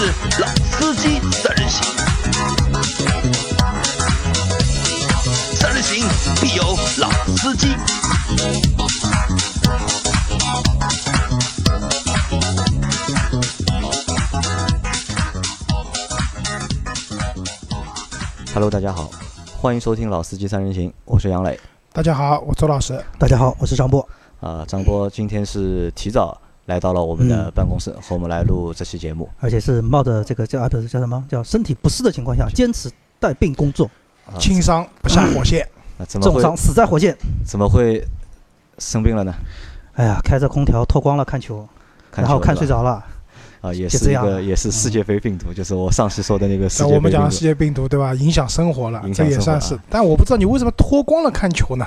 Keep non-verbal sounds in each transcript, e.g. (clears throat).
是老司机三人行，三人行必有老司机。Hello，大家好，欢迎收听《老司机三人行》，我是杨磊。大家好，我周老师。大家好，我是张波。啊，张波今天是提早来到了我们的办公室，和我们来录这期节目。而且是冒着这个叫啊不是叫什么叫身体不适的情况下，坚持带病工作，啊轻伤不下火线，那怎么重伤死在火线。怎么会生病了呢？哎呀，开着空调脱光了看球，然后看睡着了。啊，也是这样一个也是世界杯病毒，就是我上期说的那个世那界杯我们讲的世。界病毒对吧？影响生活了影，这也算是。但我不知道你为什么脱光了看球呢？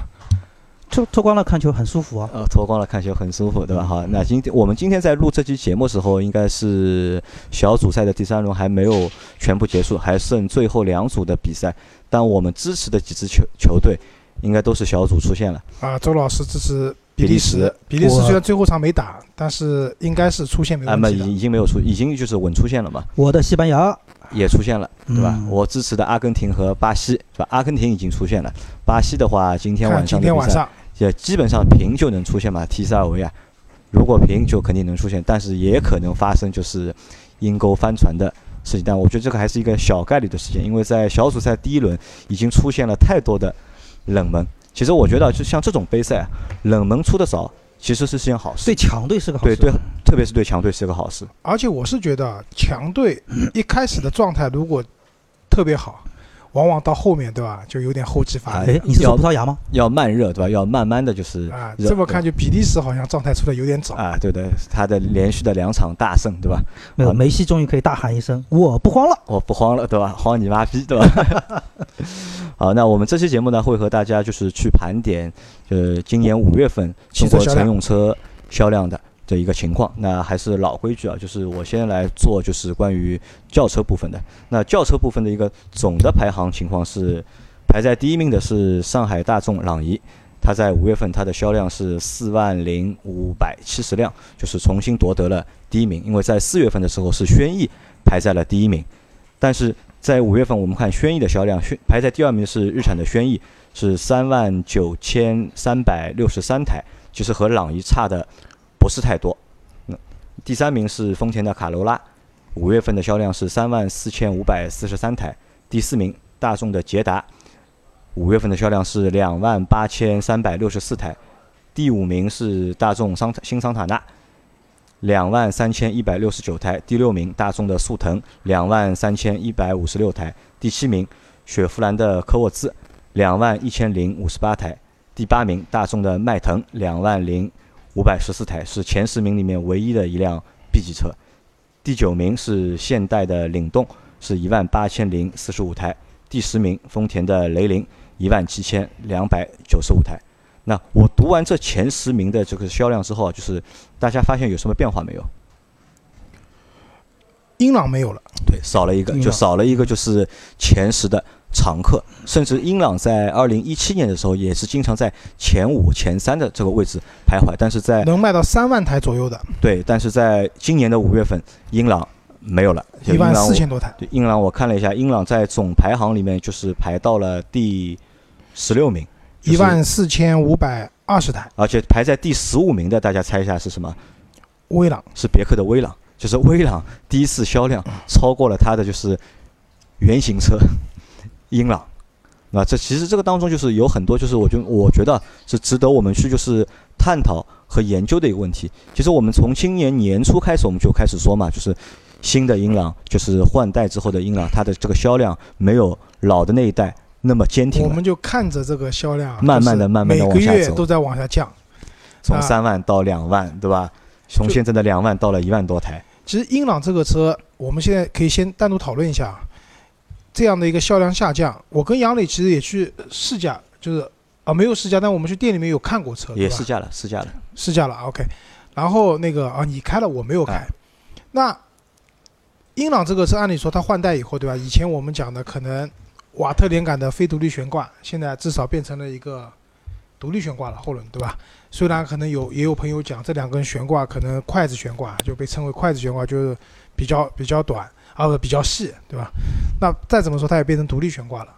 脱脱光了看球很舒服啊。呃，脱光了看球很舒服，对吧？好，那今天我们今天在录这期节目时候，应该是小组赛的第三轮还没有全部结束，还剩最后两组的比赛。但我们支持的几支球球队，应该都是小组出现了。啊，周老师支持比比利利时时，比利时我虽然最后场没打，但是应该是出现没啊，那已问题的。已经没有出，已经就是稳出现了嘛，我的西班牙，也出现了，对吧？嗯我支持的阿根廷和巴西，是吧？阿根廷已经出现了，巴西的话，今天晚上的比赛今天晚上，也基本上平就能出现嘛，踢塞尔维亚。如果平就肯定能出现，但是也可能发生就是阴沟翻船的事情。但我觉得这个还是一个小概率的事件，因为在小组赛第一轮已经出现了太多的冷门。其实我觉得，就像这种杯赛啊，冷门出的少，其实是件好事对。强队是个好事。对对，特别是对强队是个好事。而且我是觉得强队一开始的状态如果特别好，往往到后面对吧，就有点后继乏力哎，你是要说葡萄牙吗？要慢热，对吧？要慢慢的就是啊。这么看，就比利时好像状态出的有点早。啊，对的，他的连续的两场大胜，对吧？没有，梅西终于可以大喊一声：“我不慌了。我不慌了，对吧？(laughs) 慌你妈逼，对吧？(laughs) 好，那我们这期节目呢，会和大家就是去盘点，呃，今年五月份中国乘用车销量的的一个情况。那还是老规矩啊，就是我先来做就是关于轿车部分的。那轿车部分的一个总的排行情况是，排在第一名的是上海大众朗逸。它在五月份它的销量是四万零五百七十辆，就是重新夺得了第一名。因为在四月份的时候是轩逸排在了第一名，但是在五月份我们看轩逸的销量，轩排在第二名是日产的轩逸，是三万九千三百六十三台，其实和朗逸差的不是太多。那第三名是丰田的卡罗拉，五月份的销量是三万四千五百四十三台。第四名大众的捷达，五月份的销量是两万八千三百六十四台。第五名是大众桑新桑塔纳，两万三千一百六十九台。第六名大众的速腾，两万三千一百五十六台。第七名雪佛兰的科沃兹，两万一千零五十八台。第八名大众的迈腾，两万零五百十四台，是前十名里面唯一的一辆 B 级车。第九名是现代的领动，是一万八千零四十五台。第十名丰田的雷凌，一万七千两百九十五台。那我读完这前十名的这个销量之后啊，就是大家发现有什么变化没有？英朗没有了，对，少了一个，就少了一个，就是前十的常客。甚至英朗在二零一七年的时候也是经常在前五、前三的这个位置徘徊，但是在能卖到三万台左右的，对，但是在今年的五月份，英朗没有了，就一万四千多台。对，英朗我看了一下，英朗在总排行里面就是排到了第十六名，就是一万四千五百二十台，而且排在第十五名的，大家猜一下是什么？威朗是别克的威朗，就是威朗第一次销量超过了它的就是原型车英朗。那这其实这个当中就是有很多，就是我觉我觉得是值得我们去就是探讨和研究的一个问题。其实我们从今年年初开始，我们就开始说嘛，就是新的英朗，就是换代之后的英朗，它的这个销量没有老的那一代那么坚挺，我们就看着这个销量，慢慢的慢慢的往下走月都在往下降。啊从三万到两万，对吧？从现在的两万到了一万多台。其实英朗这个车，我们现在可以先单独讨论一下，这样的一个销量下降，我跟杨磊其实也去试驾，就是啊没有试驾，但我们去店里面有看过车，也试驾了，试驾了。试驾了，OK。然后那个啊，你开了，我没有开。哎那英朗这个车，按理说它换代以后，对吧？以前我们讲的可能瓦特连杆的非独立悬挂，现在至少变成了一个独立悬挂了，后轮，对吧？虽然可能有也有朋友讲这两根悬挂可能筷子悬挂就被称为筷子悬挂，就是比较比较短，啊不比较细，对吧？那再怎么说它也变成独立悬挂了，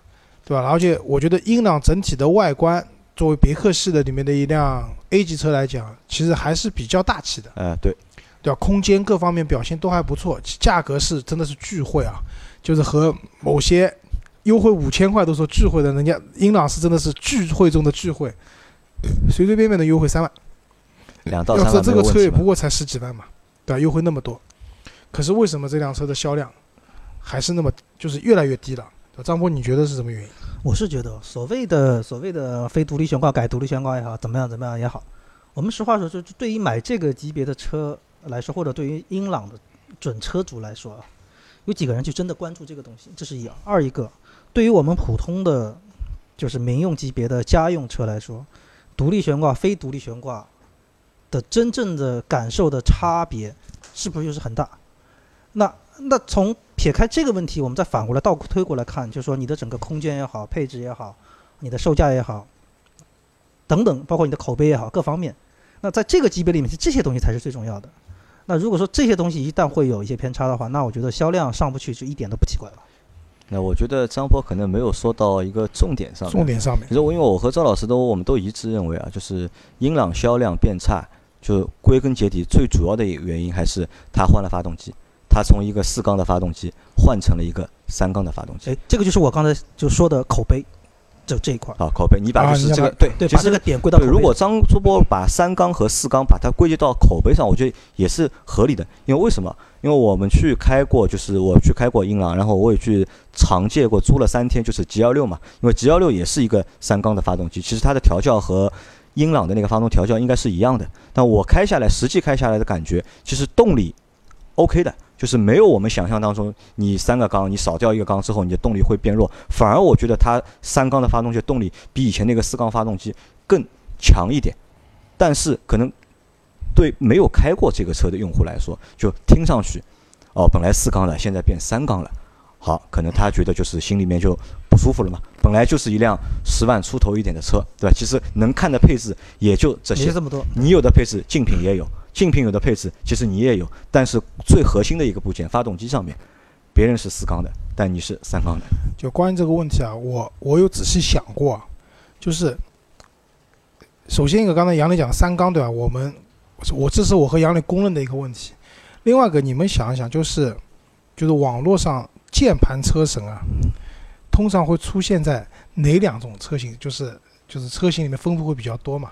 对吧？而且我觉得英朗整体的外观，作为别克系的里面的一辆 A 级车来讲，其实还是比较大气的，呃，对，对吧？空间各方面表现都还不错，价格是真的是巨惠啊，就是和某些优惠五千块都说巨惠的，人家英朗是真的是巨惠中的巨惠，随随便便的优惠三万。两到要三万这个车？也不过才十几万嘛，对吧？优惠那么多，可是为什么这辆车的销量还是那么就是越来越低了？张波，你觉得是什么原因？我是觉得所谓的所谓的非独立悬挂改独立悬挂也好，怎么样怎么样也好，我们实话说，就对于买这个级别的车来说，或者对于英朗的准车主来说，有几个人去真的关注这个东西，这是一。二一个，对于我们普通的就是民用级别的家用车来说，独立悬挂、非独立悬挂的真正的感受的差别是不是就是很大？那那从撇开这个问题，我们再反过来倒推过来看，就是说你的整个空间也好，配置也好，你的售价也好，等等，包括你的口碑也好，各方面，那在这个级别里面，其实这些东西才是最重要的。那如果说这些东西一旦会有一些偏差的话，那我觉得销量上不去就一点都不奇怪了。那我觉得张波可能没有说到一个重点上面。重点上面其实我因为我和赵老师都我们都一致认为啊，就是英朗销量变差，就归根结底最主要的一个原因还是它换了发动机，它从一个四缸的发动机换成了一个三缸的发动机。哎，这个就是我刚才就说的口碑，就这一块儿。啊，口碑，你把就是这个对对，把这个点归到口对，碑如果张主播把三缸和四缸把它归结到口碑上，我觉得也是合理的。因为为什么？因为我们去开过，就是我去开过英朗，然后我也去长借过，租了三天，就是 G 幺六嘛。因为 G 幺六也是一个三缸的发动机，其实它的调教和英朗的那个发动调教应该是一样的。但我开下来，实际开下来的感觉，其实动力 OK 的，就是没有我们想象当中，你三个缸，你少掉一个缸之后，你的动力会变弱。反而我觉得它三缸的发动机动力比以前那个四缸发动机更强一点。但是可能对没有开过这个车的用户来说，就听上去，哦，本来四缸的，现在变三缸了，好，可能他觉得就是心里面就不舒服了嘛。本来就是一辆十万出头一点的车，对吧？其实能看的配置也就这些，这么多。你有的配置竞品也有，竞品有的配置其实你也有，但是最核心的一个部件发动机上面，别人是四缸的，但你是三缸的。就关于这个问题啊，我我有仔细想过，就是首先一个刚才杨磊讲三缸对吧？我们我这是我和杨磊公认的一个问题。另外一个你们想一想，就是就是网络上键盘车神啊，通常会出现在哪两种车型？就是就是车型里面分布会比较多嘛？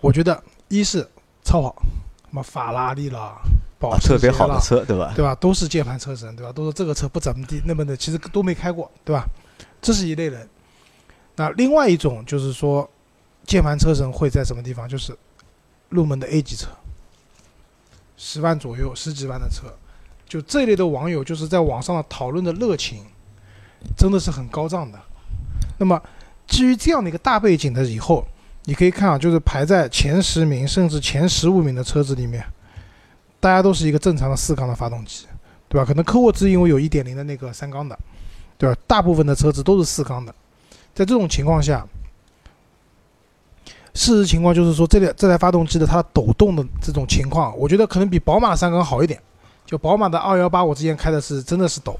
我觉得一是超跑，什么法拉利啦、保特别好的车，对吧？对吧？都是键盘车神，对吧？都说这个车不怎么地，那么的，其实都没开过，对吧？这是一类人。那另外一种就是说，键盘车神会在什么地方？就是入门的 A 级车，十万左右、十几万的车，就这类的网友，就是在网上的讨论的热情，真的是很高涨的。那么基于这样的一个大背景的以后，你可以看啊，就是排在前十名甚至前十五名的车子里面，大家都是一个正常的四缸的发动机，对吧？可能科沃兹因为有一点零的那个三缸的，对吧？大部分的车子都是四缸的，在这种情况下，事实情况就是说，这台这台发动机的它抖动的这种情况，我觉得可能比宝马三缸好一点。就宝马的二幺八，我之前开的是真的是抖，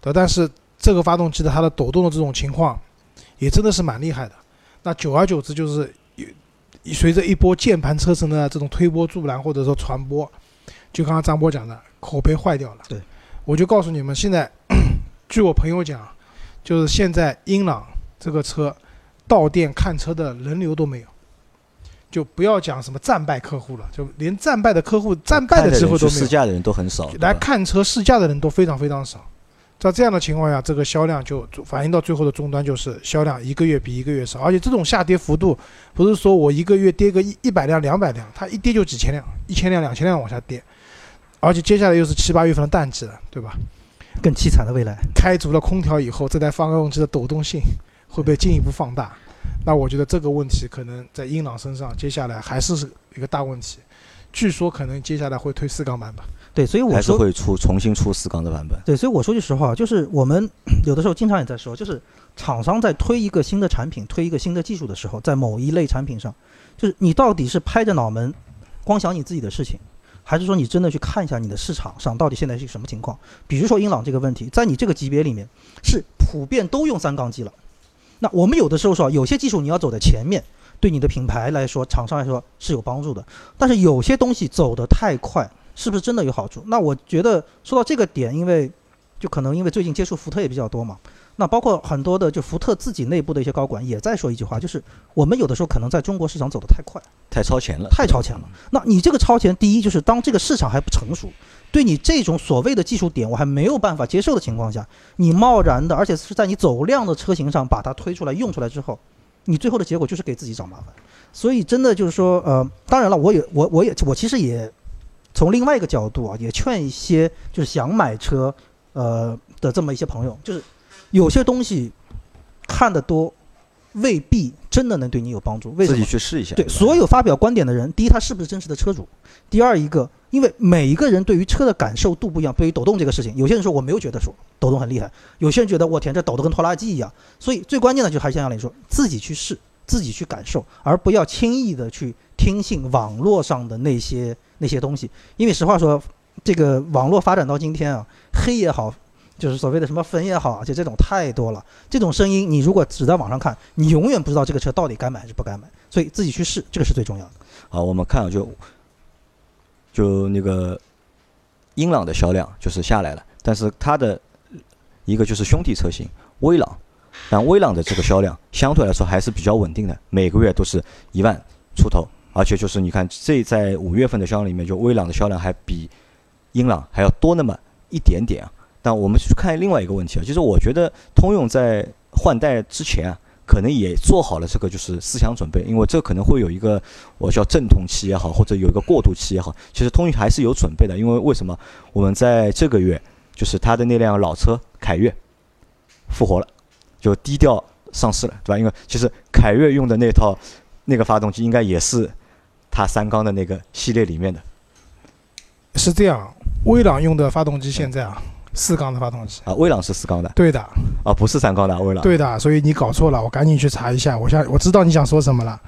对吧，但是这个发动机的它的抖动的这种情况，也真的是蛮厉害的。那久而久之，就是随着一波键盘车神的这种推波助澜或者说传播，就刚刚张波讲的，口碑坏掉了。对，我就告诉你们，现在 (coughs) 据我朋友讲，就是现在英朗这个车到店看车的人流都没有，就不要讲什么战败客户了，就连战败的客户战败的机会都没有。试驾的人都很少，来看车试驾的人都非常非常少。在这样的情况下，这个销量就反映到最后的终端就是销量一个月比一个月少，而且这种下跌幅度不是说我一个月跌个一一百辆、两百辆，它一跌就几千辆、一千辆、两千辆往下跌，而且接下来又是七八月份的淡季了，对吧？更凄惨的未来。开足了空调以后，这台发动机的抖动性会被进一步放大。那我觉得这个问题可能在英朗身上，接下来还是是一个大问题。据说可能接下来会推四缸版本。对，所以我说，还是会出重新出四缸的版本。对，所以我说句实话，就是我们 (clears throat) 有的时候经常也在说，就是厂商在推一个新的产品、推一个新的技术的时候，在某一类产品上，就是你到底是拍着脑门光想你自己的事情，还是说你真的去看一下你的市场上到底现在是什么情况？比如说英朗这个问题，在你这个级别里面是普遍都用三缸机了。那我们有的时候说，有些技术你要走在前面，对你的品牌来说、厂商来说是有帮助的。但是有些东西走得太快，是不是真的有好处？那我觉得说到这个点，因为就可能因为最近接触福特也比较多嘛，那包括很多的就福特自己内部的一些高管也在说一句话，就是我们有的时候可能在中国市场走得太快。太超前了，太超前了。那你这个超前，第一就是当这个市场还不成熟，对你这种所谓的技术点我还没有办法接受的情况下，你贸然的，而且是在你走量的车型上把它推出来用出来之后，你最后的结果就是给自己找麻烦。所以真的就是说，呃，当然了，我也我我也我其实也从另外一个角度啊，也劝一些就是想买车呃的这么一些朋友，就是有些东西看得多。未必真的能对你有帮助。为什么？自己去试一下。对，所有发表观点的人，第一，他是不是真实的车主？第二，一个，因为每一个人对于车的感受度不一样。对于抖动这个事情，有些人说我没有觉得说抖动很厉害，有些人觉得我天，这抖得跟拖拉机一样。所以最关键的就还是像杨磊说，自己去试，自己去感受，而不要轻易的去听信网络上的那些那些东西。因为实话说，这个网络发展到今天啊，黑也好。就是所谓的什么粉也好，就这种太多了。这种声音，你如果只在网上看，你永远不知道这个车到底该买还是不该买。所以自己去试，这个是最重要的。好，我们看啊，就就那个英朗的销量就是下来了，但是它的一个就是兄弟车型威朗，但威朗的这个销量相对来说还是比较稳定的，每个月都是一万出头，而且就是你看这在五月份的销量里面，就威朗的销量还比英朗还要多那么一点点啊。但我们去看另外一个问题啊，就是我觉得通用在换代之前啊，可能也做好了这个就是思想准备，因为这可能会有一个我叫阵痛期也好，或者有一个过渡期也好，其实通用还是有准备的。因为为什么我们在这个月就是它的那辆老车凯越复活了，就低调上市了，对吧？因为其实凯越用的那套那个发动机应该也是它三缸的那个系列里面的。是这样，威朗用的发动机现在啊。四缸的发动机啊，威朗是四缸的，对的，啊不是三缸的威朗，对的，所以你搞错了，我赶紧去查一下，我想我知道你想说什么了。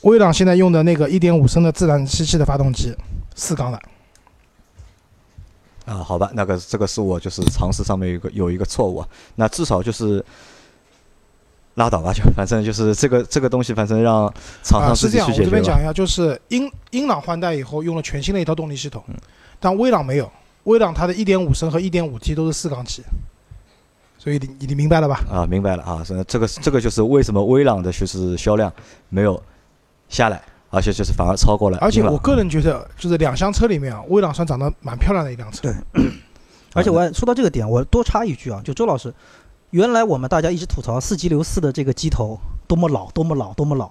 威朗现在用的那个一点五升的自然吸气的发动机，四缸的。啊，好吧，那个这个是我就是常识上面有一个有一个错误啊，那至少就是拉倒吧，就反正就是这个这个东西，反正让厂商自己去解决我这边讲一下，就是英英朗换代以后用了全新的一套动力系统，但威朗没有。威朗它的一点五升和一点五 T 都是四缸机，所以你你明白了吧？啊，明白了啊，这这个这个就是为什么威朗的就是销量没有下来，而且就是反而超过了。而且我个人觉得，就是两厢车里面啊，威朗算长得蛮漂亮的一辆车。对。而且我说到这个点，我多插一句啊，就周老师，原来我们大家一直吐槽四 G 流四的这个机头多么老，多么老，多么老，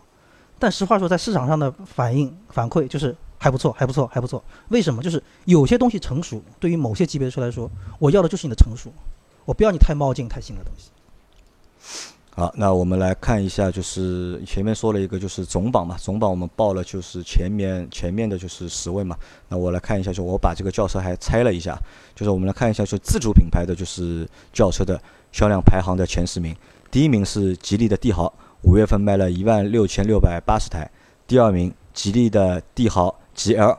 但实话说，在市场上的反应反馈就是。还不错，还不错，还不错。为什么？就是有些东西成熟，对于某些级别的车来说，我要的就是你的成熟，我不要你太冒进、太新的东西。好，那我们来看一下，就是前面说了一个就是总榜嘛，总榜我们报了就是前面前面的就是十位嘛。那我来看一下，就我把这个轿车还拆了一下，就是我们来看一下，就自主品牌的就是轿车的销量排行的前十名。第一名是吉利的帝豪，五月份卖了一万六千六百八十台。第二名，吉利的帝豪。GL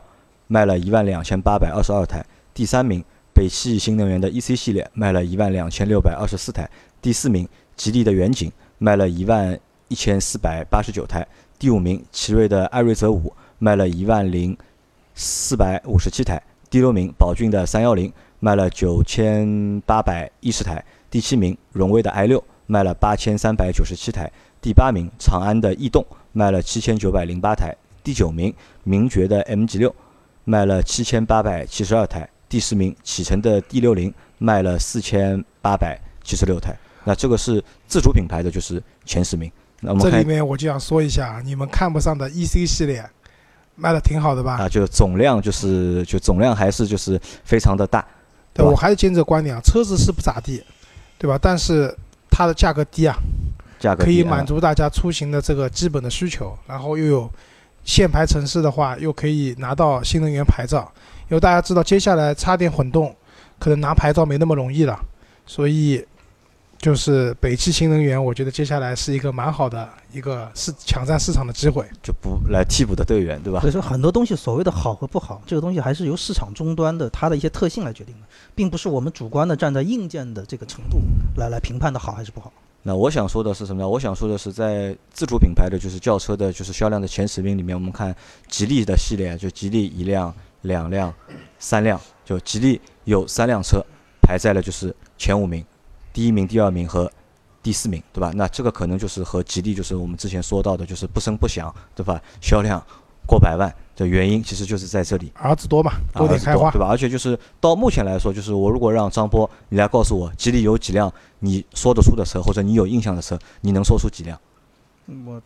卖了一万两千八百二十二台，第三名北汽新能源的 EC 系列卖了一万两千六百二十四台，第四名吉利的远景卖了一万一千四百八十九台，第五名奇瑞的艾瑞泽五卖了一万零四百五十七台，第六名宝骏的三幺零卖了九千八百一十台，第七名荣威的 i 六卖了八千三百九十七台，第八名长安的逸动卖了七千九百零八台。第九名，名爵的 MG 六卖了七千八百七十二台。第十名，启辰的 D 六零卖了四千八百七十六台。那这个是自主品牌的，就是前十名。那我们这里面我就想说一下，你们看不上的 EC 系列卖的挺好的吧？啊，就总量就是就总量还是就是非常的大。对，我还是坚持观点啊，车子是不咋地，对吧？但是它的价格低啊，价格可以满足大家出行的这个基本的需求，然后又有。限牌城市的话，又可以拿到新能源牌照，因为大家知道，接下来插电混动可能拿牌照没那么容易了，所以就是北汽新能源，我觉得接下来是一个蛮好的一个市抢占市场的机会。就不来替补的队员，对吧所？以说很多东西所谓的好和不好，这个东西还是由市场终端的它的一些特性来决定的，并不是我们主观的站在硬件的这个程度来来评判的好还是不好。那我想说的是什么呢？我想说的是，在自主品牌的就是轿车的，就是销量的前十名里面，我们看吉利的系列，就吉利一辆、两辆、三辆，就吉利有三辆车排在了就是前五名，第一名、第二名和第四名，对吧？那这个可能就是和吉利就是我们之前说到的，就是不声不响，对吧？销量过百万的原因，其实就是在这里。儿子多嘛，啊多点开花对。吧？而且就是到目前来说，就是我如果让张波你来告诉我吉利有几辆你说得出的车，或者你有印象的车，你能说出几辆？我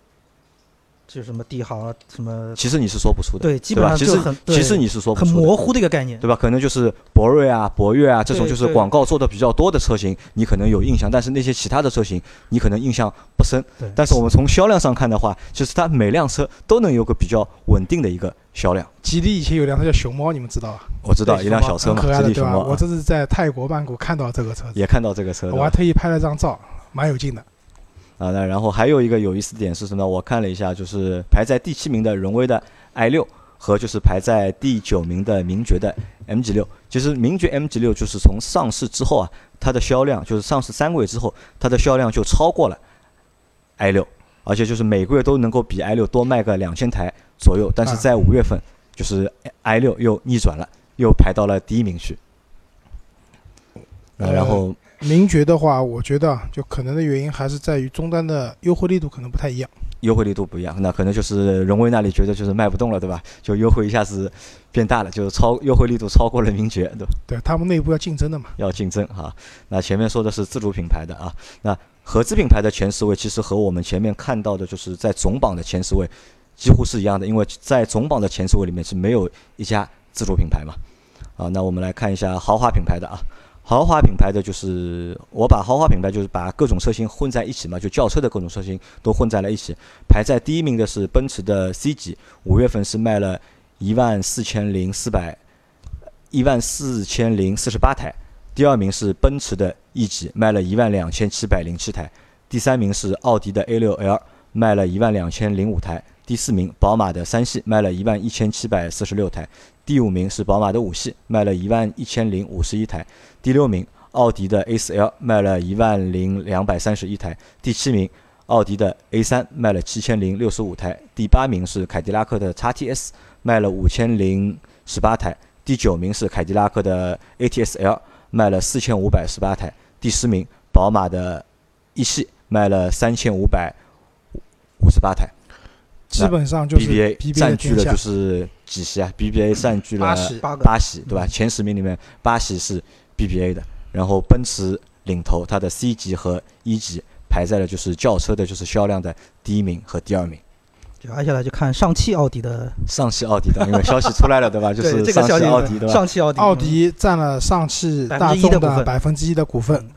就什么帝豪啊，什么其实你是说不出的，对，基对吧？其实本上就很其实对你是说不出的，很模糊的一个概念。对吧？可能就是博瑞啊、博越啊这种就是广告做的比较多的车型，你可能有印象，但是那些其他的车型你可能印象不深。对但是我们从销量上看的话，就是它每辆车都能有个比较稳定的一个销量。吉利以前有辆车叫熊猫，你们知道吧？我知道一辆小车嘛，吉利？熊猫啊我这是在泰国曼谷看到这个车子，也看到这个车，我还特意拍了张照，蛮有劲的。啊，那然后还有一个有意思的点是什么呢？我看了一下，就是排在第七名的荣威的 i 六和就是排在第九名的名爵的 MG 六。其实名爵 MG 六就是从上市之后啊，它的销量就是上市三个月之后，它的销量就超过了 i 六，而且就是每个月都能够比 i 六多卖个两千台左右。但是啊在五月份，就是 i 六又逆转了，又排到了第一名去。呃，然后名爵的话，我觉得啊就可能的原因还是在于终端的优惠力度可能不太一样。优惠力度不一样，那可能就是荣威那里觉得就是卖不动了，对吧？就优惠一下子变大了，就是超优惠力度超过了名爵，对吧？对他们内部要竞争的嘛。要竞争哈。那前面说的是自主品牌的啊，那合资品牌的前十位其实和我们前面看到的就是在总榜的前十位几乎是一样的，因为在总榜的前十位里面是没有一家自主品牌嘛。啊，那我们来看一下豪华品牌的啊。豪华品牌的就是我把豪华品牌就是把各种车型混在一起嘛，就轿车的各种车型都混在了一起。排在第一名的是奔驰的 C 级，五月份是卖了一万四千零四百一万四千零四十八台。第二名是奔驰的 E 级，卖了一万两千七百零七台；第三名是奥迪的 A6L，卖了一万两千零五台；第四名宝马的三系，卖了一万一千七百四十六台；第五名是宝马的五系，卖了一万一千零五十一台；第六名奥迪的 A4L，卖了一万零两百三十一台；第七名奥迪的 A3 卖了七千零六十五台；第八名是凯迪拉克的 XTS，卖了五千零十八台；第九名是凯迪拉克的 ATS-L。卖了四千五百十八台，第十名宝马的一系卖了三千五百五十八台基本上就是，BBA 占据了就是几席啊？BBA 占据了八席八席，对吧？前十名里面八席是 BBA 的，然后奔驰领头，它的 C 级和 E 级排在了就是轿车的就是销量的第一名和第二名。就接下来就看上汽奥迪的，上汽奥迪的，因为消息出来了，对吧？(laughs) 就是上这个消息汽奥迪，对吧？上汽奥迪，奥迪占了上汽大1%众的百分之一的股份嗯，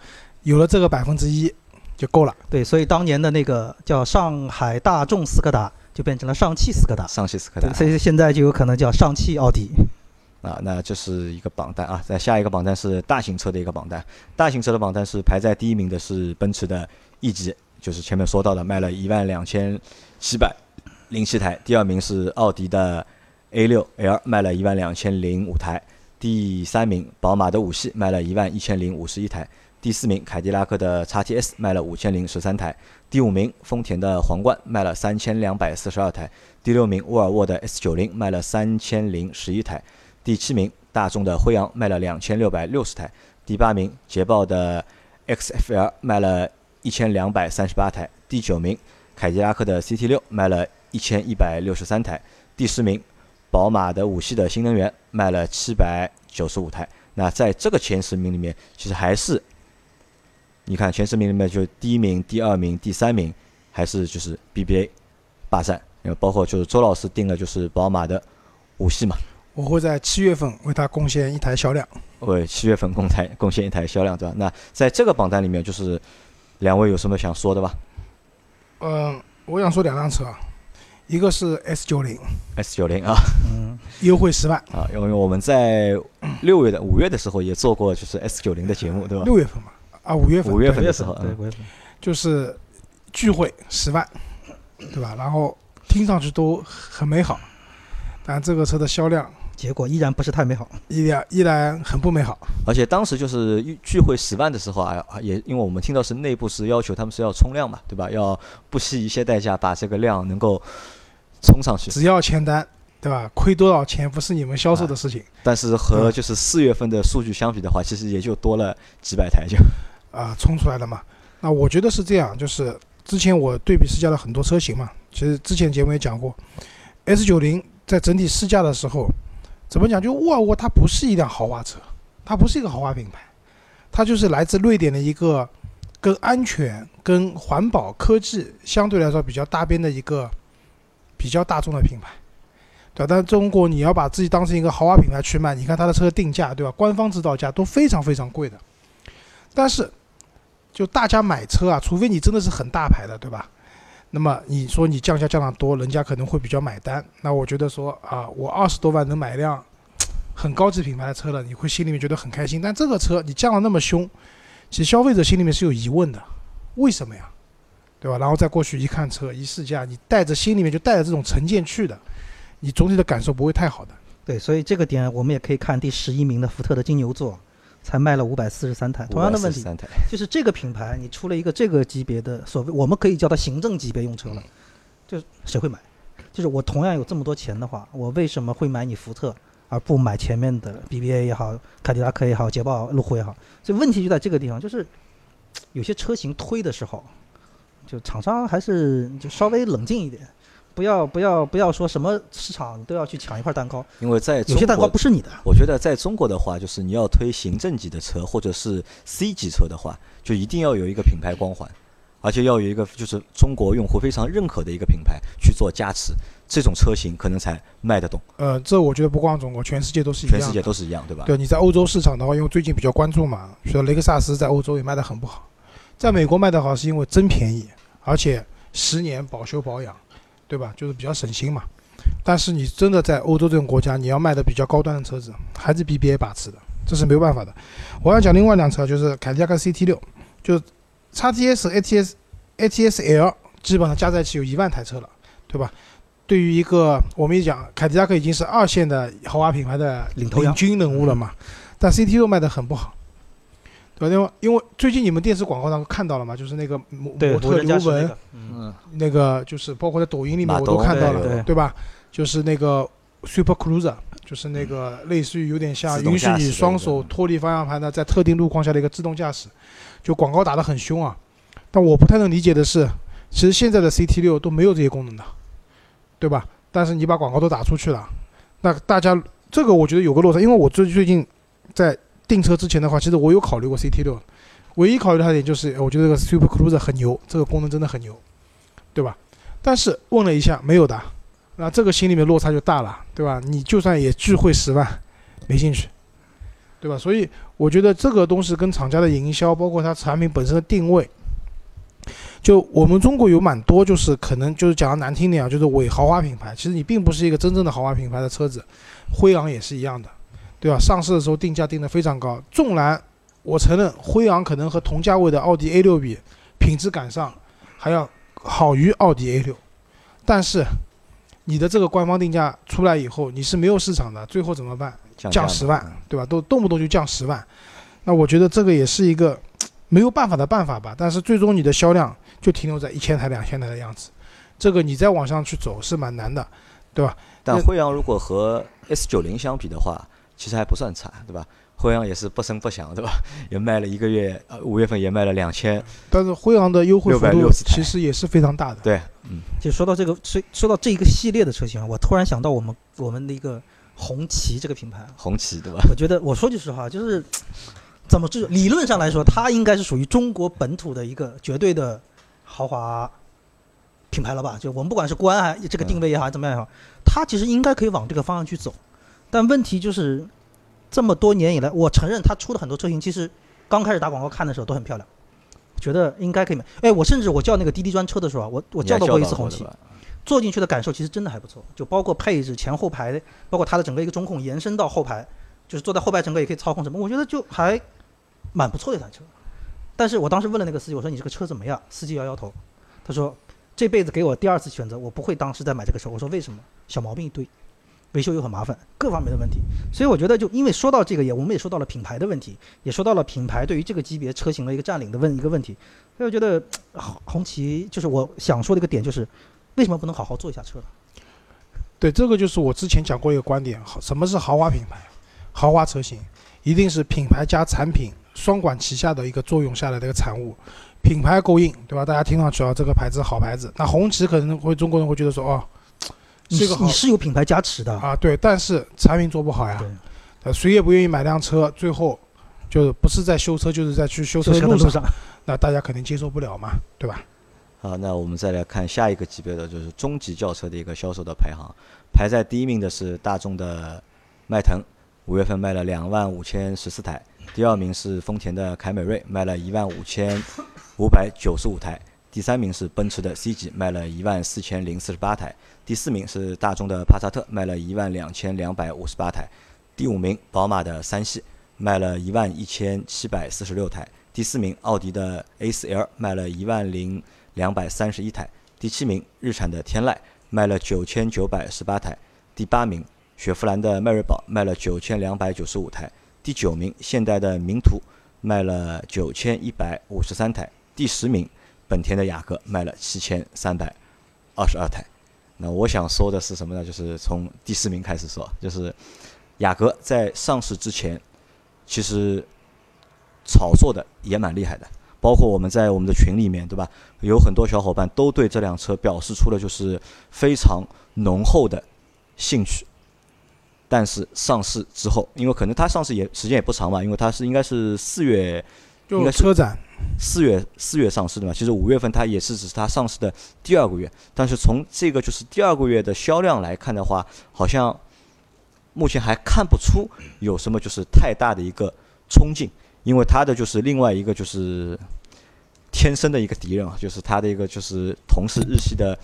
有了这个百分之一就够了。对，所以当年的那个叫上海大众斯柯达就变成了上汽斯柯达，上汽斯柯达，所以现在就有可能叫上汽奥迪。啊，那这是一个榜单啊。在下一个榜单是大型车的一个榜单，大型车的榜单是排在第一名的是奔驰的 E 级，就是前面说到的卖了一万两千七百零七台。第二名是奥迪的 A 六 L，卖了一万两千零五台。第三名宝马的五系卖了一万一千零五十一台。第四名凯迪拉克的 XTS 卖了五千零十三台。第五名丰田的皇冠卖了三千两百四十二台。第六名沃尔沃的 S 九零卖了三千零十一台。第七名大众的辉昂卖了两千六百六十台，第八名捷豹的 XFL 卖了一千两百三十八台，第九名凯迪拉克的 CT 六卖了一千一百六十三台，第十名宝马的五系的新能源卖了七百九十五台。那在这个前十名里面，其实还是你看前十名里面，就第一名、第二名、第三名还是就是 BBA 霸占，包括就是周老师定了就是宝马的五系嘛。我会在七月份为它贡献一台销量。为七月份贡台贡献一台销量，对吧？那在这个榜单里面，就是两位有什么想说的吧嗯，我想说两辆车，啊，一个是 S 九零，？S 九零啊嗯，优惠十万，啊，因为我们在六月的五月的时候也做过就是 S 九零的节目，对吧？六月份嘛，啊，五月份五月份的时候，对，嗯五月份。就是聚会十万，对吧？然后听上去都很美好，但这个车的销量结果依然不是太美好。依然依然很不美好。而且当时就是聚聚会十万的时候啊，啊也因为我们听到是内部是要求他们是要冲量嘛，对吧？要不惜一切代价把这个量能够冲上去。只要签单，对吧？亏多少钱不是你们销售的事情但是和嗯就是四月份的数据相比的话，其实也就多了几百台就。啊、冲出来的嘛。那我觉得是这样，就是之前我对比试驾了很多车型嘛，其实之前节目也讲过，S 九零在整体试驾的时候，怎么讲？就沃尔沃它不是一辆豪华车，它不是一个豪华品牌，它就是来自瑞典的一个跟安全、跟环保、科技相对来说比较搭边的一个比较大众的品牌。对，但中国你要把自己当成一个豪华品牌去卖，你看它的车定价，对吧？官方指导价都非常非常贵的。但是，就大家买车啊，除非你真的是很大牌的，对吧？那么你说你降价降得多，人家可能会比较买单。那我觉得说啊，我二十多万能买一辆很高级品牌的车了，你会心里面觉得很开心。但这个车你降了那么凶，其实消费者心里面是有疑问的，为什么呀？对吧？然后再过去一看车一试驾，你带着心里面就带着这种成见去的，你总体的感受不会太好的。对，所以这个点我们也可以看第十一名的福特的金牛座，才卖了五百四十三台。同样的问题，就是这个品牌，你出了一个这个级别的所谓，我们可以叫它行政级别用车了，就是谁会买？就是我同样有这么多钱的话，我为什么会买你福特，而不买前面的 BBA 也好，凯迪拉克也好，捷豹、路虎也好？所以问题就在这个地方，就是有些车型推的时候，就厂商还是就稍微冷静一点，不要不要不要说什么市场都要去抢一块蛋糕，因为在中有些蛋糕不是你的。我觉得在中国的话，就是你要推行政级的车或者是 C 级车的话，就一定要有一个品牌光环，而且要有一个就是中国用户非常认可的一个品牌去做加持，这种车型可能才卖得动。呃，这我觉得不光中国，全世界都是一样。全世界都是一样，对吧？对，你在欧洲市场的话，因为最近比较关注嘛，觉得雷克萨斯在欧洲也卖得很不好，在美国卖得好是因为真便宜，而且十年保修保养，对吧？就是比较省心嘛。但是你真的在欧洲这种国家，你要卖的比较高端的车子，还是 BBA 把持的，这是没有办法的。我要讲另外一辆车，就是凯迪拉克 CT 六，就 XTS、ATS、ATS-L 基本上加在一起有一万台车了，对吧？对于一个我们也讲，凯迪拉克已经是二线的豪华品牌的领头羊军人物了嘛，但 CT 六卖的很不好，对吧？因为因为最近你们电视广告上看到了嘛，就是那个模模特刘雯，嗯，嗯，那个就是包括在抖音里面我都看到对对了，对吧？就是那个 Super Cruiser，就是那个类似于有点像允许你双手脱离方向盘的，在特定路况下的一个自动驾驶，就广告打得很凶啊。但我不太能理解的是，其实现在的 CT 六都没有这些功能的，对吧？但是你把广告都打出去了，那大家这个我觉得有个落差，因为我最最近在订车之前的话，其实我有考虑过 CT 六，唯一考虑它的点就是，我觉得这个 Super Cruiser 很牛，这个功能真的很牛，对吧？但是问了一下，没有的，那这个心里面落差就大了，对吧？你就算也聚会十万，没兴趣，对吧？所以我觉得这个东西跟厂家的营销，包括它产品本身的定位，就我们中国有蛮多，就是可能就是讲的难听点啊，就是伪豪华品牌。其实你并不是一个真正的豪华品牌的车子，辉昂也是一样的，对吧？上市的时候定价定得非常高，纵然我承认辉昂可能和同价位的奥迪 A 六比，品质感上还要好于奥迪 A 六，但是你的这个官方定价出来以后，你是没有市场的，最后怎么办？降十万，对吧？都动不动就降十万，那我觉得这个也是一个没有办法的办法吧。但是最终你的销量就停留在一千台、两千台的样子，这个你再往上去走是蛮难的，对吧？但那辉昂如果和 S 九零相比的话，其实还不算差，对吧？辉昂也是不声不响，对吧？(laughs) 也卖了一个月，呃，五月份也卖了两千，但是辉昂的优惠幅度其实也是非常大的。对，嗯，就说到这个，说说到这一个系列的车型啊，我突然想到我们我们的一个红旗这个品牌啊，红旗，对吧？我觉得我说句实话，就是怎么这理论上来说，它应该是属于中国本土的一个绝对的豪华品牌了吧？就我们不管是官还这个定位也好，还是怎么样也好，它其实应该可以往这个方向去走。但问题就是，这么多年以来，我承认他出的很多车型，其实刚开始打广告看的时候都很漂亮，觉得应该可以买。哎，我甚至我叫那个滴滴专车的时候啊，我我叫到过一次红旗，坐进去的感受其实真的还不错，就包括配置、前后排，包括它的整个一个中控延伸到后排，就是坐在后排整个也可以操控什么，我觉得就还蛮不错的一台车。但是我当时问了那个司机，我说你这个车怎么样？司机摇摇头，他说这辈子给我第二次选择，我不会当时再买这个车。我说为什么？小毛病一堆，维修又很麻烦，各方面的问题。所以我觉得就因为说到这个也，我们也说到了品牌的问题，也说到了品牌对于这个级别车型的一个占领的问一个问题。所以我觉得红旗就是我想说的一个点就是，为什么不能好好做一下车呢？对，这个就是我之前讲过一个观点，好什么是豪华品牌？豪华车型一定是品牌加产品双管齐下的一个作用下来的一个产物。品牌够硬，对吧？大家听上去啊，这个牌子好牌子。那红旗可能会中国人会觉得说，哦，是个好你是有品牌加持的，啊，对，但是产品做不好呀，呃，谁也不愿意买辆车，最后就是不是在修车，就是在去修车的路上，路上，那大家肯定接受不了嘛，对吧？好，那我们再来看下一个级别的，就是中级轿车的一个销售的排行。排在第一名的是大众的迈腾，五月份卖了两万五千十四台。第二名是丰田的凯美瑞，卖了一万五千五百九十五台。第三名是奔驰的 C 级，卖了一万四千零四十八台。第四名是大众的帕萨特，卖了一万两千两百五十八台。第五名宝马的三系，卖了一万一千七百四十六台。第四名奥迪的 A4L 卖了一万零两百三十一台。第七名日产的天籁卖了九千九百十八台。第八名雪佛兰的迈锐宝卖了九千两百九十五台。第九名现代的名图卖了九千一百五十三台。第十名本田的雅阁卖了七千三百二十二台。那我想说的是什么呢？就是从第四名开始说，就是雅阁在上市之前，其实炒作的也蛮厉害的。包括我们在我们的群里面，对吧？有很多小伙伴都对这辆车表示出了就是非常浓厚的兴趣。但是上市之后，因为可能它上市也时间也不长嘛，因为它是应该是四月应就是车展，四月四月上市的嘛，其实五月份它也是只是它上市的第二个月，但是从这个就是第二个月的销量来看的话，好像目前还看不出有什么就是太大的一个冲劲，因为它的就是另外一个就是天生的一个敌人啊，就是它的一个就是同是日系的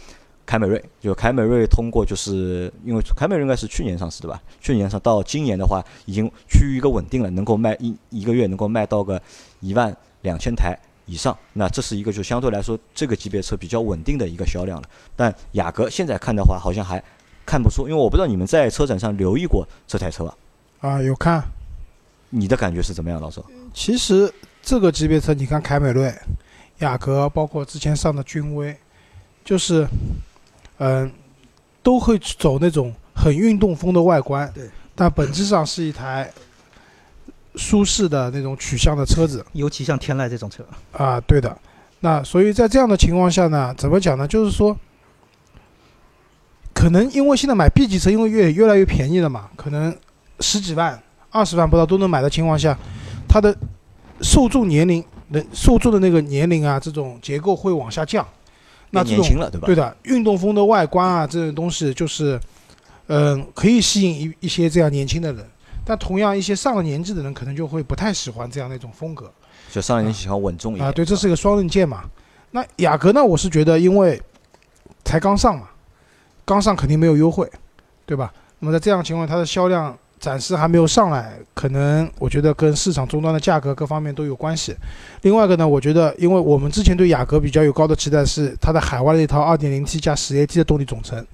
凯美瑞，就凯美瑞通过就是因为凯美瑞应该是去年上市的吧，去年上到今年的话已经趋于一个稳定了，能够卖一一个月能够卖到个一万两千台以上，那这是一个就相对来说这个级别车比较稳定的一个销量了。但雅阁现在看的话，好像还看不出，因为我不知道你们在车展上留意过这台车吧？啊，有看。你的感觉是怎么样，老周？其实这个级别车，你看凯美瑞、雅阁，包括之前上的君威，就是，嗯、都会走那种很运动风的外观，对，但本质上是一台舒适的那种取向的车子尤其像天籁这种车，啊，对的。那所以在这样的情况下呢，怎么讲呢？就是说，可能因为现在买 B 级车，因为越越来越便宜了嘛，可能十几万、二十万不到都能买的情况下，它的受众年龄、能受众的那个年龄啊，这种结构会往下降。那这种年轻了，对吧？对的，运动风的外观啊，这种东西就是，嗯、可以吸引一一些这样年轻的人，但同样一些上了年纪的人可能就会不太喜欢这样的一种风格。就上年纪喜欢稳重一点啊，对，这是个双刃剑嘛。那雅阁呢，我是觉得因为才刚上嘛，刚上肯定没有优惠，对吧？那么在这样情况，它的销量暂时还没有上来，可能我觉得跟市场终端的价格各方面都有关系。另外一个呢，我觉得因为我们之前对雅阁比较有高的期待是它的海外的一套 2.0T 加 10AT 的动力总成，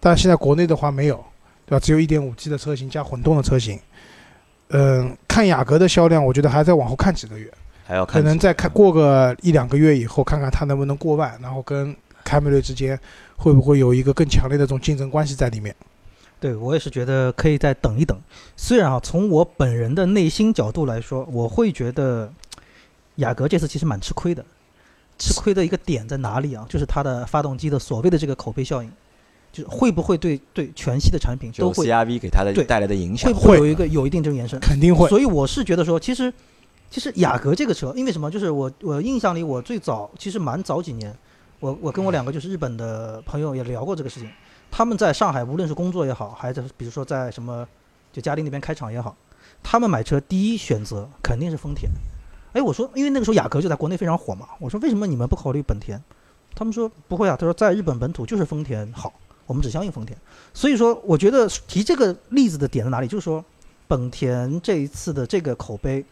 但现在国内的话没有，对吧？只有 1.5T 的车型加混动的车型。嗯，看雅阁的销量，我觉得还在往后看几个月。还要看可能再看过个一两个月以后，看看它能不能过万，然后跟凯美瑞之间会不会有一个更强烈的这种竞争关系在里面。对我也是觉得可以再等一等。虽然啊，从我本人的内心角度来说，我会觉得雅阁这次其实蛮吃亏的。吃亏的一个点在哪里啊？就是它的发动机的所谓的这个口碑效应，就是会不会对对全系的产品都会 CRV 给它的带来的影响会不会会有一个有一定这种延伸？肯定会。所以我是觉得说，其实其实雅阁这个车，因为什么？就是我我印象里，我最早其实蛮早几年，我我跟我两个就是日本的朋友也聊过这个事情。他们在上海，无论是工作也好，还是比如说在什么就嘉定那边开厂也好，他们买车第一选择肯定是丰田。哎，我说，因为那个时候雅阁就在国内非常火嘛，我说为什么你们不考虑本田？他们说不会啊，他说在日本本土就是丰田好，我们只相信丰田。所以说，我觉得提这个例子的点在哪里？就是说，本田这一次的这个口碑，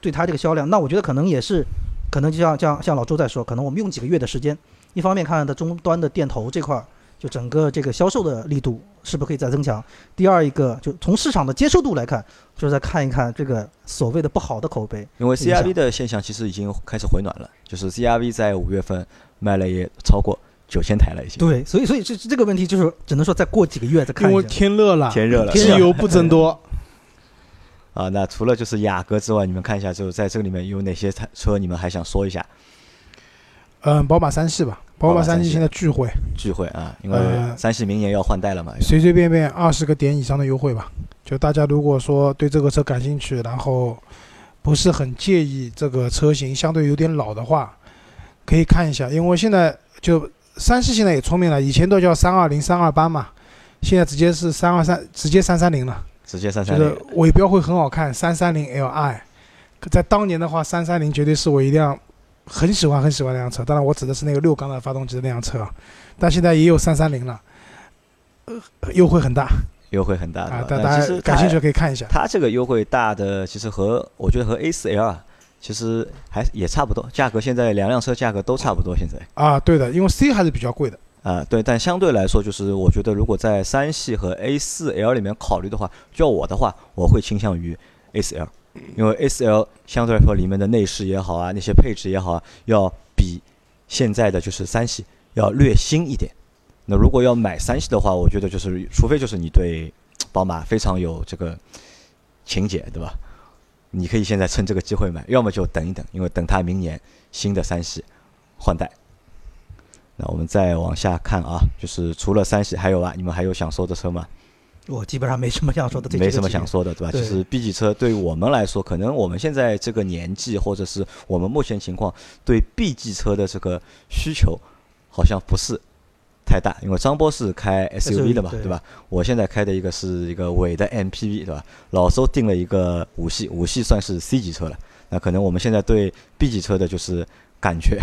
对它这个销量，那我觉得可能也是可能就像像像老周在说，可能我们用几个月的时间，一方面看看它终端的店头这块儿，就整个这个销售的力度是不是可以再增强；第二一个，就从市场的接受度来看，就是再看一看这个所谓的不好的口碑。因为 CRV 的现象其实已经开始回暖了，就是 CRV 在五月份卖了也超过九千台了，已经。对，所以所以这这个问题就是只能说再过几个月再看因为一下。天热了，天热了，机油不增多。啊，那除了就是雅阁之外，你们看一下，就是在这个里面有哪些车你们还想说一下？嗯，宝马三系吧，宝宝马三系现在巨惠，聚会啊，因为呃三系明年要换代了嘛。随随便便二十个点以上的优惠吧。就大家如果说对这个车感兴趣，然后不是很介意这个车型相对有点老的话，可以看一下，因为现在就三系现在也聪明了，以前都叫三二零、三二八嘛，现在直接是三二三，直接三三零了，直接三就是三零，尾标会很好看，三三零 Li。可在当年的话，三三零绝对是我一辆很喜欢很喜欢那辆车，当然我指的是那个六缸的发动机的那辆车啊，但现在也有三三零了，呃，优惠很大。优惠很大啊？大家感兴趣可以看一下。它这个优惠大的，其实和我觉得和 A 四 L 啊，其实还也差不多，价格现在两辆车价格都差不多，现在。啊，对的，因为 C 还是比较贵的。啊，对，但相对来说，就是我觉得如果在三系和 A 四 L 里面考虑的话，就我的话，我会倾向于 A 四 L，因为 S L 相对来说里面的内饰也好啊，那些配置也好啊，要比现在的就是三系要略新一点。那如果要买三系的话，我觉得就是，除非就是你对宝马非常有这个情节，对吧？你可以现在趁这个机会买，要么就等一等，因为等它明年新的三系换代。那我们再往下看啊，就是除了三系，还有啊，你们还有想说的车吗？我基本上没什么想说的，对没什么想说的，对吧？对其实 B 级车对于我们来说，可能我们现在这个年纪，或者是我们目前情况，对 B 级车的这个需求好像不是太大，因为张波是开 SUV 的嘛，对对吧？我现在开的一个是一个伟的 MPV，对吧？老周定了一个五系，五系算是 C 级车了。那可能我们现在对 B 级车的就是感觉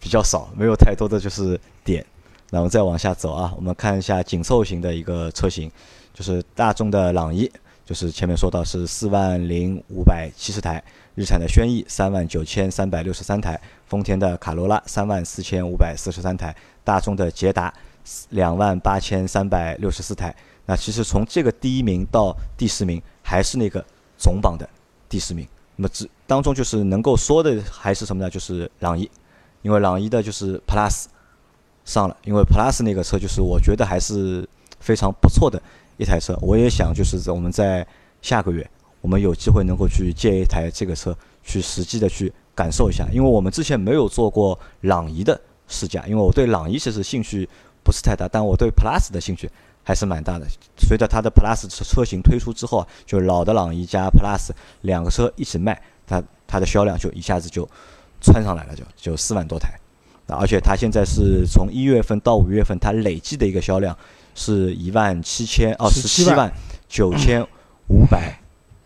比较少，没有太多的就是点。那我们再往下走啊，我们看一下紧凑型的一个车型，就是大众的朗逸，就是前面说到是四万零五百七十台，日产的轩逸三万九千三百六十三台，丰田的卡罗拉三万四千五百四十三台，大众的捷达两万八千三百六十四台。那其实从这个第一名到第十名，还是那个总榜的第十名。那么只当中就是能够说的还是什么呢？就是朗逸，因为朗逸的就是 Plus 上了，因为 Plus 那个车就是我觉得还是非常不错的一台车。我也想就是在我们在下个月我们有机会能够去借一台这个车，去实际的去感受一下，因为我们之前没有做过朗逸的试驾，因为我对朗逸其实兴趣不是太大，但我对 Plus 的兴趣还是蛮大的。随着它的 Plus 车车型推出之后啊，就老的朗逸加 Plus 两个车一起卖，它它的销量就一下子就窜上来了，就就四万多台。啊而且它现在是从一月份到五月份，它累计的一个销量是一万七千哦十七17万万九千五百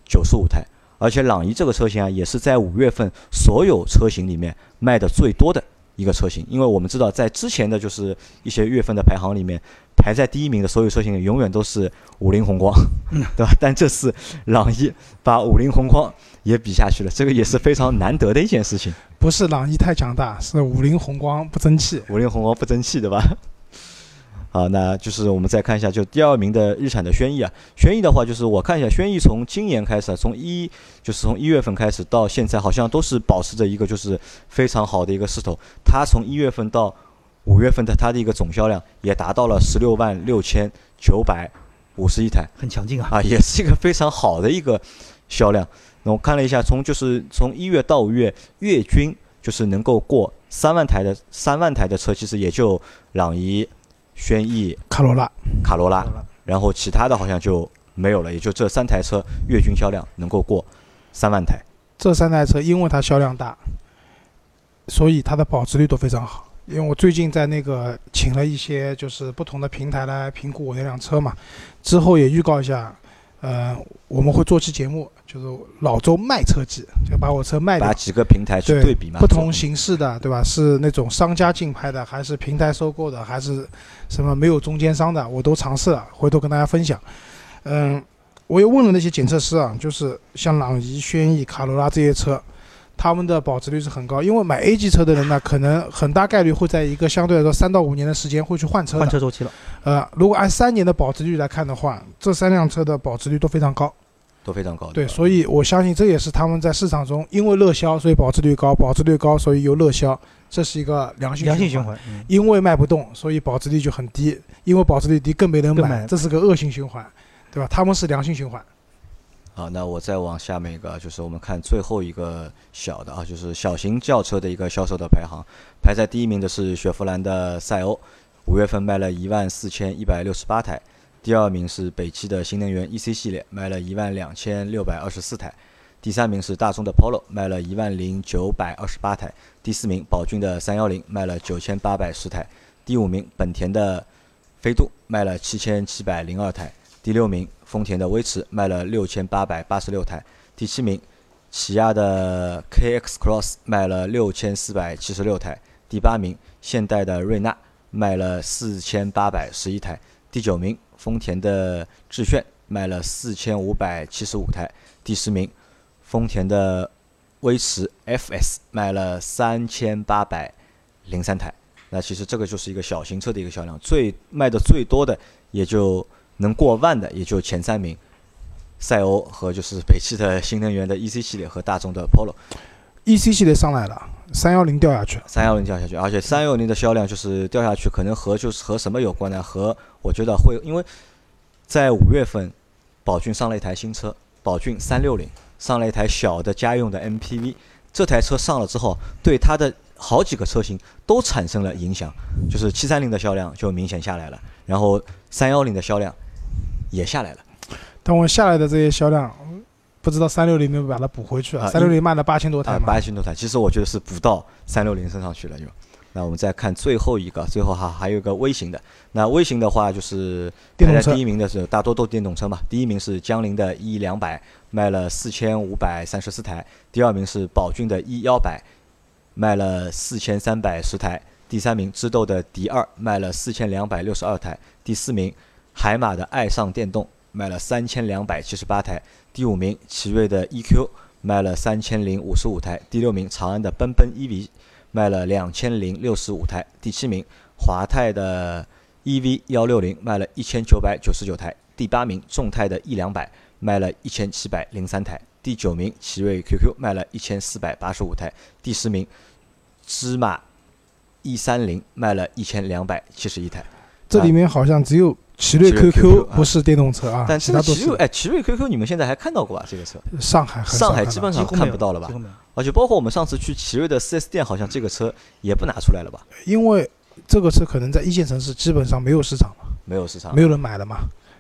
九十五台，而且朗逸这个车型啊，也是在五月份所有车型里面卖的最多的一个车型。因为我们知道，在之前的就是一些月份的排行里面，排在第一名的所有车型里永远都是五菱宏光，(laughs) 对吧？但这次朗逸把五菱宏光也比下去了，这个也是非常难得的一件事情。不是朗逸太强大，是五菱宏光不争气。五菱宏光不争气，对吧？(laughs) 好，那就是我们再看一下，就第二名的日产的轩逸啊，轩逸的话，就是我看一下，轩逸从今年开始啊，从一就是从一月份开始到现在，好像都是保持着一个就是非常好的一个势头。它从一月份到五月份的它的一个总销量也达到了十六万六千九百五十一台，很强劲啊。啊，也是一个非常好的一个销量。那我看了一下，从就是从一月到五月，月均就是能够过三万台的三万台的车，其实也就朗逸、轩逸、卡罗拉，卡罗拉，然后其他的好像就没有了，也就这三台车月均销量能够过三万台。这三台车因为它销量大，所以它的保值率都非常好。因为我最近在那个请了一些就是不同的平台来评估我那辆车嘛，之后也预告一下，呃，我们会做期节目，就是老周卖车记，就把我车卖掉把，几个平台去对对比嘛，不同形式的，对吧？是那种商家竞拍的，还是平台收购的，还是什么没有中间商的，我都尝试了，回头跟大家分享。嗯，我也问了那些检测师啊，就是像朗逸、轩逸、卡罗拉这些车，他们的保值率是很高，因为买 A 级车的人呢，可能很大概率会在一个相对来说三到五年的时间会去换车。换车周期了。呃，如果按三年的保值率来看的话，这三辆车的保值率都非常高。都非常高。对，所以我相信这也是他们在市场中因为热销，所以保值率高，保值率高，所以又热销，这是一个良性循良性循。环，嗯因为卖不动，所以保值率就很低；因为保值率低，更没人买，买这是个恶性循环，对吧？他们是良性循环。好，那我再往下面一个，就是我们看最后一个小的啊，就是小型轿车的一个销售的排行，排在第一名的是雪佛兰的赛欧，五月份卖了一万四千一百六十八台，第二名是北汽的新能源 EC 系列，卖了一万两千六百二十四台，第三名是大众的 Polo，卖了一万零九百二十八台，第四名宝骏的三幺零卖了九千八百十台，第五名本田的飞度卖了七千七百零二台，第六名丰田的威驰卖了六千八百八十六台，第七名起亚的 KX Cross 卖了六千四百七十六台，第八名现代的瑞纳卖了四千八百十一台，第九名丰田的致炫卖了四千五百七十五台，第十名丰田的威驰 FS 卖了三千八百零三台。那其实这个就是一个小型车的一个销量，最卖的最多的也就能过万的，也就前三名，赛欧和就是北汽的新能源的 EC 系列和大众的 Polo。EC，E 系列上来了，三幺零掉下去了。三幺零掉下去，而且三幺零的销量就是掉下去，可能和就是和什么有关呢？和我觉得会，因为在五月份，宝骏上了一台新车，宝骏三六零上了一台小的家用的 MPV，这台车上了之后，对它的好几个车型都产生了影响，就是七三零的销量就明显下来了，然后三幺零的销量也下来了。但我下来的这些销量，不知道三六零能不能把它补回去啊？啊三六零卖了八千多台八千多台，其实我觉得是补到三六零身上去了就。那我们再看最后一个，最后哈还有一个微型的。那微型的话，就是排在电动车第一名的是大多都电动车嘛。第一名是江铃的 E 两百，卖了四千五百三十四台；第二名是宝骏的 E 幺百，卖了四千三百十台；第三名知豆的 D 二卖了四千两百六十二台；第四名海马的爱上电动卖了三千两百七十八台；第五名奇瑞的 EQ 卖了三千零五十五台；第六名长安的奔奔 EV 卖了两千零六十五台；第七名华泰的 EV 幺六零卖了一千九百九十九台；第八名众泰的 E 两百卖了一千七百零三台；第九名奇瑞 QQ 卖了一千四百八十五台；第十名芝麻 E 三零卖了一千两百七十一台。这里面好像只有奇瑞 QQ 不是电动车啊，但奇瑞，哎，奇瑞 QQ 你们现在还看到过吧？这个车，上海上海基本上看不到了吧而且包括我们上次去奇瑞的 4S 店，好像这个车也不拿出来了吧？因为这个车可能在一线城市基本上没有市场了，没有市场，没有人买了嘛，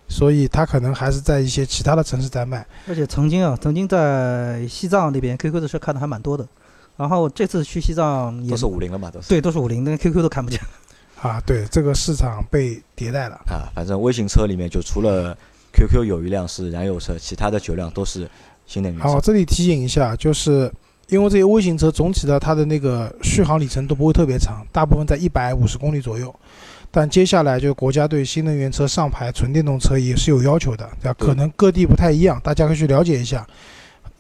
所以它可能还是在一些其他的城市在卖。而且曾经啊，曾经在西藏那边 QQ 的车看的还蛮多的，然后这次去西藏也都是五菱了嘛，都是。对，都是五菱，连 QQ 都看不见。啊，对，这个市场被迭代了。啊，反正微型车里面就除了 QQ 有一辆是燃油车，其他的九辆都是新能源好，这里提醒一下，就是因为这些微型车总体的它的那个续航里程都不会特别长，大部分在一百五十公里左右。但接下来就国家对新能源车上牌纯电动车也是有要求的，对吧？可能各地不太一样，大家可以去了解一下。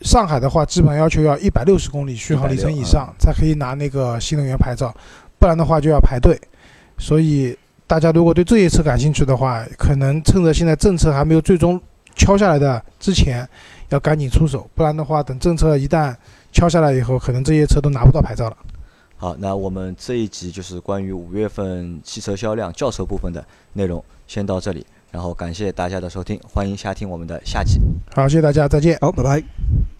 上海的话，基本要求要一百六十公里续航里程以上才可以拿那个新能源牌照，不然的话就要排队。所以大家如果对这些车感兴趣的话，可能趁着现在政策还没有最终敲下来的之前，要赶紧出手，不然的话，等政策一旦敲下来以后，可能这些车都拿不到牌照了。好，那我们这一集就是关于五月份汽车销量轿车部分的内容，先到这里。然后感谢大家的收听，欢迎下听我们的下集。好，谢谢大家，再见。好，拜拜。